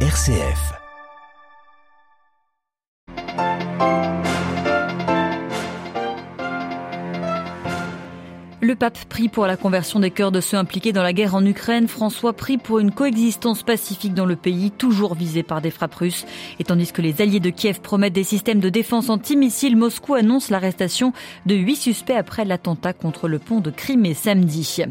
RCF. Le pape prie pour la conversion des cœurs de ceux impliqués dans la guerre en Ukraine. François prie pour une coexistence pacifique dans le pays, toujours visé par des frappes russes. Et tandis que les alliés de Kiev promettent des systèmes de défense anti-missiles, Moscou annonce l'arrestation de huit suspects après l'attentat contre le pont de Crimée samedi.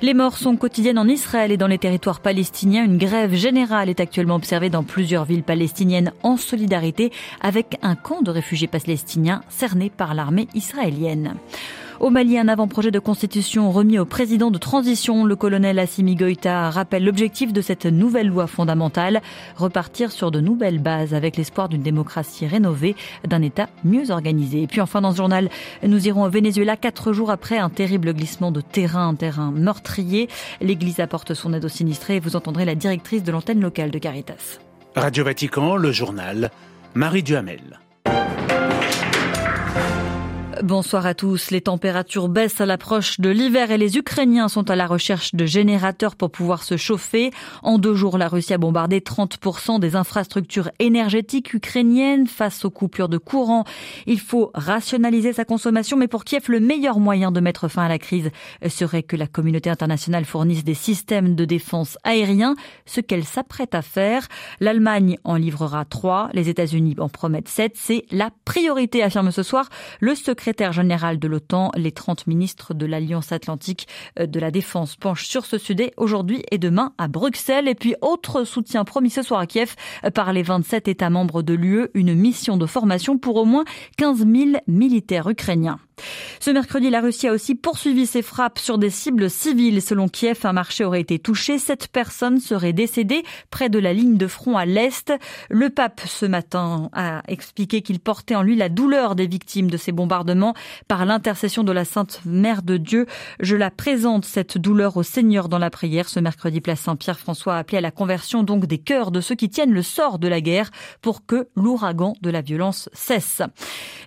Les morts sont quotidiennes en Israël et dans les territoires palestiniens. Une grève générale est actuellement observée dans plusieurs villes palestiniennes en solidarité avec un camp de réfugiés palestiniens cerné par l'armée israélienne. Au Mali, un avant-projet de constitution remis au président de transition, le colonel Assimi Goïta, rappelle l'objectif de cette nouvelle loi fondamentale, repartir sur de nouvelles bases avec l'espoir d'une démocratie rénovée, d'un État mieux organisé. Et puis enfin, dans ce journal, nous irons au Venezuela quatre jours après un terrible glissement de terrain, un terrain meurtrier. L'Église apporte son aide aux sinistrés et vous entendrez la directrice de l'antenne locale de Caritas. Radio Vatican, le journal, Marie Duhamel. Bonsoir à tous. Les températures baissent à l'approche de l'hiver et les Ukrainiens sont à la recherche de générateurs pour pouvoir se chauffer. En deux jours, la Russie a bombardé 30% des infrastructures énergétiques ukrainiennes face aux coupures de courant. Il faut rationaliser sa consommation, mais pour Kiev, le meilleur moyen de mettre fin à la crise serait que la communauté internationale fournisse des systèmes de défense aériens, ce qu'elle s'apprête à faire. L'Allemagne en livrera trois, les États-Unis en promettent sept. C'est la priorité, affirme ce soir le secrétaire secrétaire général de l'OTAN, les 30 ministres de l'Alliance Atlantique euh, de la Défense penchent sur ce sujet aujourd'hui et demain à Bruxelles. Et puis, autre soutien promis ce soir à Kiev euh, par les 27 États membres de l'UE, une mission de formation pour au moins 15 000 militaires ukrainiens. Ce mercredi, la Russie a aussi poursuivi ses frappes sur des cibles civiles. Selon Kiev, un marché aurait été touché. Sept personnes seraient décédées près de la ligne de front à l'est. Le pape, ce matin, a expliqué qu'il portait en lui la douleur des victimes de ces bombardements par l'intercession de la Sainte Mère de Dieu. Je la présente, cette douleur au Seigneur dans la prière. Ce mercredi, place Saint-Pierre, François a appelé à la conversion donc des cœurs de ceux qui tiennent le sort de la guerre pour que l'ouragan de la violence cesse.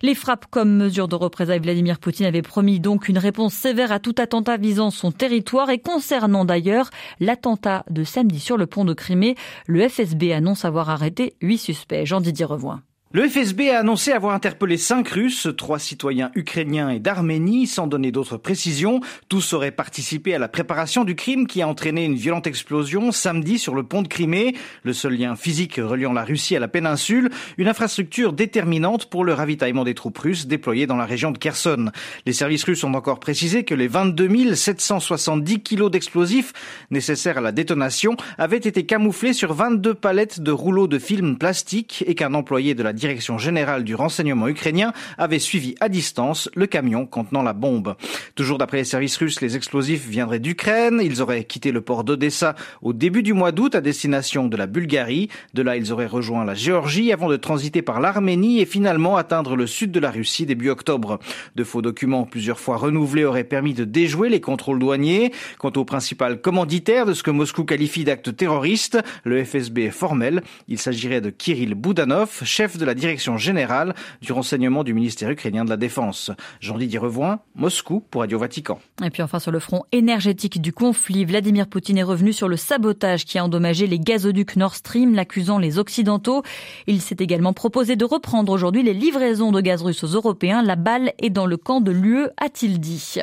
Les frappes comme mesure de représailles Vladimir Vladimir Poutine avait promis donc une réponse sévère à tout attentat visant son territoire et concernant d'ailleurs l'attentat de samedi sur le pont de Crimée, le FSB annonce avoir arrêté huit suspects. Jean-Didier Revoin. Le FSB a annoncé avoir interpellé cinq Russes, trois citoyens ukrainiens et d'Arménie, sans donner d'autres précisions. Tous auraient participé à la préparation du crime qui a entraîné une violente explosion samedi sur le pont de Crimée, le seul lien physique reliant la Russie à la péninsule, une infrastructure déterminante pour le ravitaillement des troupes russes déployées dans la région de Kherson. Les services russes ont encore précisé que les 22 770 kilos d'explosifs nécessaires à la détonation avaient été camouflés sur 22 palettes de rouleaux de film plastique et qu'un employé de la direction générale du renseignement ukrainien avait suivi à distance le camion contenant la bombe. Toujours d'après les services russes, les explosifs viendraient d'Ukraine. Ils auraient quitté le port d'Odessa au début du mois d'août à destination de la Bulgarie. De là, ils auraient rejoint la Géorgie avant de transiter par l'Arménie et finalement atteindre le sud de la Russie début octobre. De faux documents plusieurs fois renouvelés auraient permis de déjouer les contrôles douaniers. Quant au principal commanditaire de ce que Moscou qualifie d'acte terroriste, le FSB est formel. Il s'agirait de Kirill Boudanov, chef de la direction générale du renseignement du ministère ukrainien de la Défense. Jean-Didier Revoin, Moscou pour Radio Vatican. Et puis enfin sur le front énergétique du conflit, Vladimir Poutine est revenu sur le sabotage qui a endommagé les gazoducs Nord Stream, l'accusant les Occidentaux. Il s'est également proposé de reprendre aujourd'hui les livraisons de gaz russe aux Européens. La balle est dans le camp de l'UE, a-t-il dit.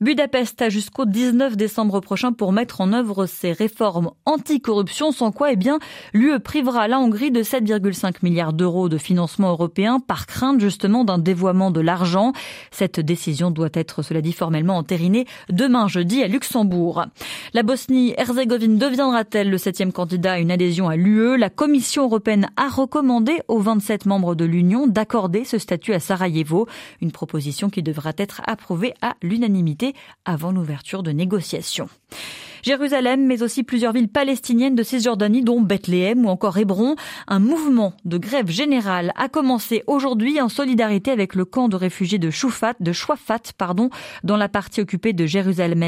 Budapest a jusqu'au 19 décembre prochain pour mettre en œuvre ses réformes anticorruption, sans quoi, eh bien, l'UE privera la Hongrie de 7,5 milliards d'euros de financement européen par crainte justement d'un dévoiement de l'argent. Cette décision doit être, cela dit formellement, entérinée demain jeudi à Luxembourg. La Bosnie-Herzégovine deviendra-t-elle le septième candidat à une adhésion à l'UE La Commission européenne a recommandé aux 27 membres de l'Union d'accorder ce statut à Sarajevo, une proposition qui devra être approuvée à l'unanimité avant l'ouverture de négociations. Jérusalem, mais aussi plusieurs villes palestiniennes de Cisjordanie, dont Bethléem ou encore Hébron. Un mouvement de grève générale a commencé aujourd'hui en solidarité avec le camp de réfugiés de Choufat, de Chouafat, pardon, dans la partie occupée de Jérusalem,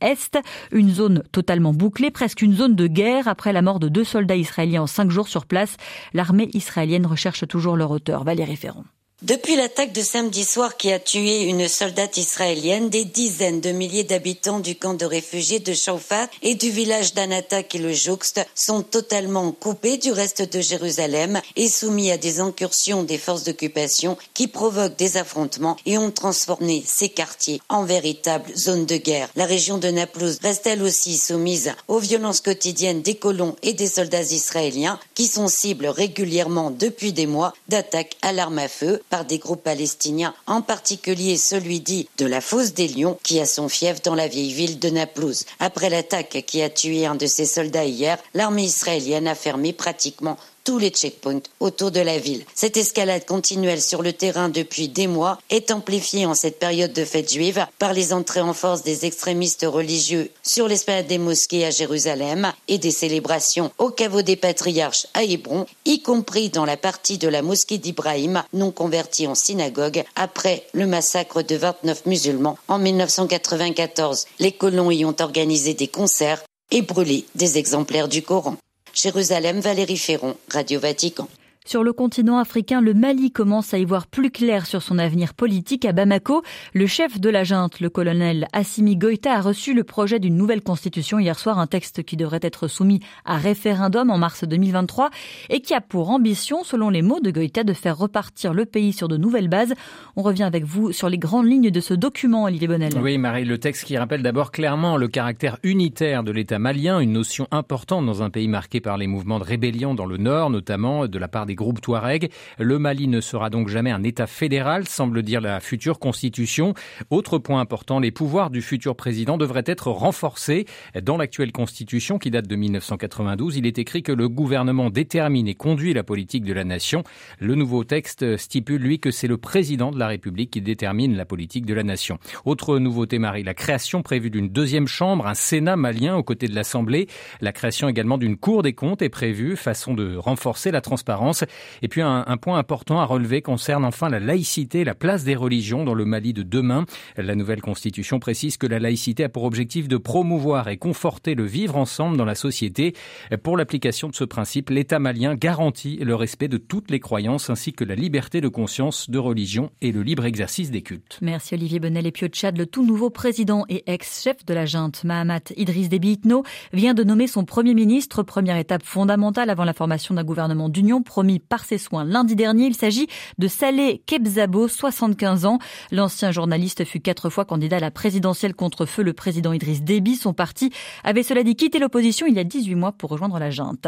Est, une zone totalement bouclée, presque une zone de guerre après la mort de deux soldats israéliens en cinq jours sur place. L'armée israélienne recherche toujours leur auteur. Valérie Ferron. Depuis l'attaque de samedi soir qui a tué une soldate israélienne, des dizaines de milliers d'habitants du camp de réfugiés de Shaufat et du village d'Anata qui le jouxte sont totalement coupés du reste de Jérusalem et soumis à des incursions des forces d'occupation qui provoquent des affrontements et ont transformé ces quartiers en véritables zones de guerre. La région de Naplouse reste elle aussi soumise aux violences quotidiennes des colons et des soldats israéliens qui sont cibles régulièrement depuis des mois d'attaques à l'arme à feu par des groupes palestiniens, en particulier celui dit de la Fosse des Lions, qui a son fief dans la vieille ville de Naplouse. Après l'attaque qui a tué un de ses soldats hier, l'armée israélienne a fermé pratiquement tous les checkpoints autour de la ville. Cette escalade continuelle sur le terrain depuis des mois est amplifiée en cette période de fête juive par les entrées en force des extrémistes religieux sur l'esplanade des mosquées à Jérusalem et des célébrations au caveau des patriarches à Hébron, y compris dans la partie de la mosquée d'Ibrahim non convertie en synagogue après le massacre de 29 musulmans en 1994. Les colons y ont organisé des concerts et brûlé des exemplaires du Coran. Jérusalem, Valérie Ferron, Radio Vatican. Sur le continent africain, le Mali commence à y voir plus clair sur son avenir politique. À Bamako, le chef de la junte, le colonel Assimi Goïta, a reçu le projet d'une nouvelle constitution hier soir, un texte qui devrait être soumis à référendum en mars 2023 et qui a pour ambition, selon les mots de Goïta, de faire repartir le pays sur de nouvelles bases. On revient avec vous sur les grandes lignes de ce document, Olivier Bonnel. Oui, Marie, le texte qui rappelle d'abord clairement le caractère unitaire de l'État malien, une notion importante dans un pays marqué par les mouvements de rébellion dans le nord, notamment de la part des groupe Touareg. Le Mali ne sera donc jamais un État fédéral, semble dire la future constitution. Autre point important, les pouvoirs du futur président devraient être renforcés. Dans l'actuelle constitution qui date de 1992, il est écrit que le gouvernement détermine et conduit la politique de la nation. Le nouveau texte stipule, lui, que c'est le président de la République qui détermine la politique de la nation. Autre nouveauté, Marie, la création prévue d'une deuxième chambre, un Sénat malien aux côtés de l'Assemblée. La création également d'une Cour des comptes est prévue, façon de renforcer la transparence. Et puis un, point important à relever concerne enfin la laïcité, la place des religions dans le Mali de demain. La nouvelle constitution précise que la laïcité a pour objectif de promouvoir et conforter le vivre ensemble dans la société. Pour l'application de ce principe, l'État malien garantit le respect de toutes les croyances ainsi que la liberté de conscience, de religion et le libre exercice des cultes. Merci Olivier Bonnel et Pio Tchad, le tout nouveau président et ex-chef de la junte, Mahamat Idriss Déby Itno, vient de nommer son premier ministre, première étape fondamentale avant la formation d'un gouvernement d'union promis par ses soins. Lundi dernier, il s'agit de Saleh Kebzabo, 75 ans. L'ancien journaliste fut quatre fois candidat à la présidentielle contre feu le président Idriss Déby. Son parti avait cela dit quitté l'opposition il y a 18 mois pour rejoindre la junte.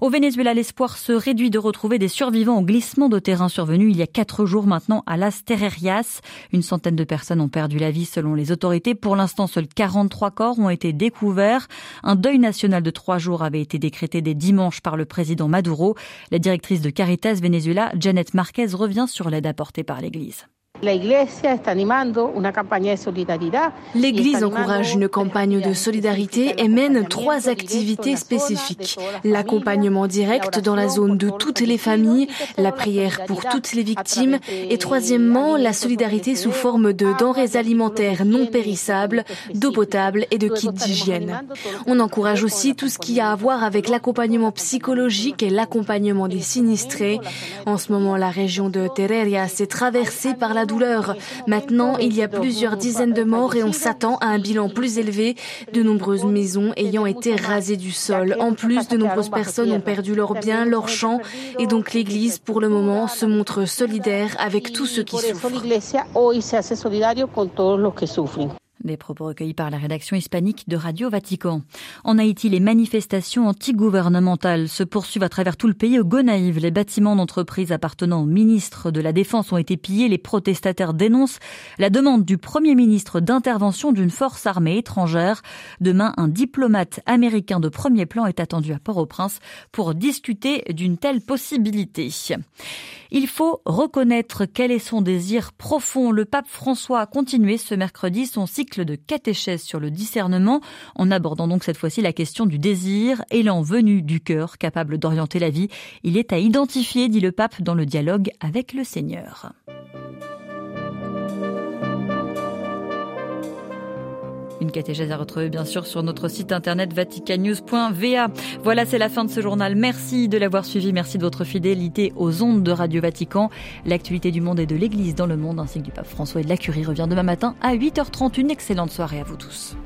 Au Venezuela, l'espoir se réduit de retrouver des survivants au glissement de terrain survenu il y a quatre jours maintenant à Las Terrerias. Une centaine de personnes ont perdu la vie selon les autorités. Pour l'instant, seuls 43 corps ont été découverts. Un deuil national de trois jours avait été décrété dès dimanche par le président Maduro. La directrice de Caritas Venezuela, Janet Marquez, revient sur l'aide apportée par l'Église. L'Église encourage une campagne de solidarité et mène trois activités spécifiques. L'accompagnement direct dans la zone de toutes les familles, la prière pour toutes les victimes et troisièmement, la solidarité sous forme de denrées alimentaires non périssables, d'eau potable et de kits d'hygiène. On encourage aussi tout ce qui a à voir avec l'accompagnement psychologique et l'accompagnement des sinistrés. En ce moment, la région de Terreria s'est traversée par la douleur. Maintenant, il y a plusieurs dizaines de morts et on s'attend à un bilan plus élevé, de nombreuses maisons ayant été rasées du sol. En plus, de nombreuses personnes ont perdu leurs biens, leurs champs, et donc l'Église, pour le moment, se montre solidaire avec tous ceux qui souffrent. Des propos recueillis par la rédaction hispanique de Radio Vatican. En Haïti, les manifestations anti-gouvernementales se poursuivent à travers tout le pays. Au Gonaïve, les bâtiments d'entreprise appartenant au ministre de la Défense ont été pillés. Les protestataires dénoncent la demande du Premier ministre d'intervention d'une force armée étrangère. Demain, un diplomate américain de premier plan est attendu à Port-au-Prince pour discuter d'une telle possibilité. Il faut reconnaître quel est son désir profond. Le pape François a continué ce mercredi son de catéchèse sur le discernement en abordant donc cette fois-ci la question du désir, élan venu du cœur capable d'orienter la vie. Il est à identifier, dit le pape, dans le dialogue avec le Seigneur. Une catéchèse à retrouver bien sûr sur notre site internet vaticanews.va. Voilà, c'est la fin de ce journal. Merci de l'avoir suivi. Merci de votre fidélité aux ondes de Radio Vatican. L'actualité du monde et de l'Église dans le monde ainsi que du pape François et de la Curie revient demain matin à 8h30. Une excellente soirée à vous tous.